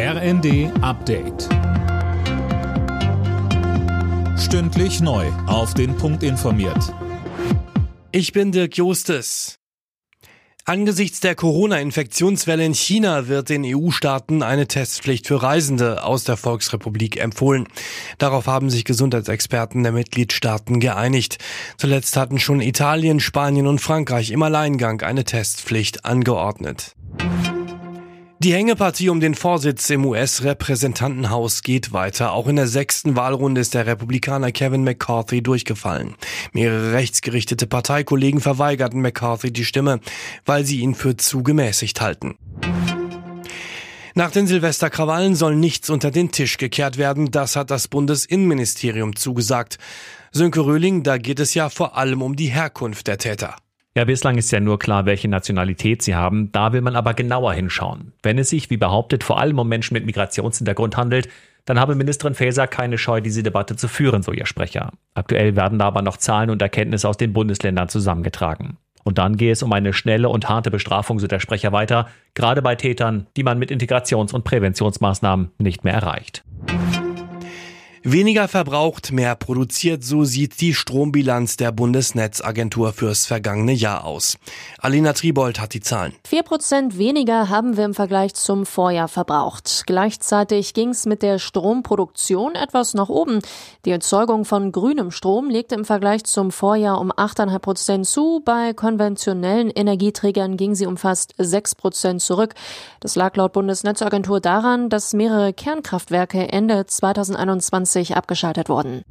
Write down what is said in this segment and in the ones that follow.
RND Update. Stündlich neu. Auf den Punkt informiert. Ich bin Dirk Jostes. Angesichts der Corona-Infektionswelle in China wird den EU-Staaten eine Testpflicht für Reisende aus der Volksrepublik empfohlen. Darauf haben sich Gesundheitsexperten der Mitgliedstaaten geeinigt. Zuletzt hatten schon Italien, Spanien und Frankreich im Alleingang eine Testpflicht angeordnet. Die Hängepartie um den Vorsitz im US-Repräsentantenhaus geht weiter. Auch in der sechsten Wahlrunde ist der Republikaner Kevin McCarthy durchgefallen. Mehrere rechtsgerichtete Parteikollegen verweigerten McCarthy die Stimme, weil sie ihn für zu gemäßigt halten. Nach den Silvesterkrawallen soll nichts unter den Tisch gekehrt werden. Das hat das Bundesinnenministerium zugesagt. Sönke Röhling, da geht es ja vor allem um die Herkunft der Täter. Ja, bislang ist ja nur klar, welche Nationalität sie haben. Da will man aber genauer hinschauen. Wenn es sich, wie behauptet, vor allem um Menschen mit Migrationshintergrund handelt, dann habe Ministerin Faeser keine Scheu, diese Debatte zu führen, so ihr Sprecher. Aktuell werden da aber noch Zahlen und Erkenntnisse aus den Bundesländern zusammengetragen. Und dann gehe es um eine schnelle und harte Bestrafung, so der Sprecher weiter, gerade bei Tätern, die man mit Integrations- und Präventionsmaßnahmen nicht mehr erreicht. Weniger verbraucht, mehr produziert, so sieht die Strombilanz der Bundesnetzagentur fürs vergangene Jahr aus. Alina Tribold hat die Zahlen. Vier Prozent weniger haben wir im Vergleich zum Vorjahr verbraucht. Gleichzeitig ging es mit der Stromproduktion etwas nach oben. Die Erzeugung von grünem Strom legte im Vergleich zum Vorjahr um 8,5 Prozent zu. Bei konventionellen Energieträgern ging sie um fast 6 Prozent zurück. Das lag laut Bundesnetzagentur daran, dass mehrere Kernkraftwerke Ende 2021 2020 abgeschaltet wurden.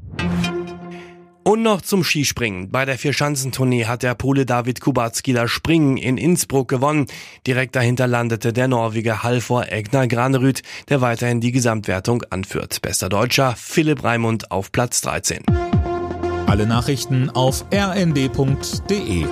Und noch zum Skispringen. Bei der Vierschanzentournee hat der Pole David Kubacki das Springen in Innsbruck gewonnen. Direkt dahinter landete der Norweger Halvor Egner Granerüt, der weiterhin die Gesamtwertung anführt. Bester Deutscher Philipp Raimund auf Platz 13. Alle Nachrichten auf rnd.de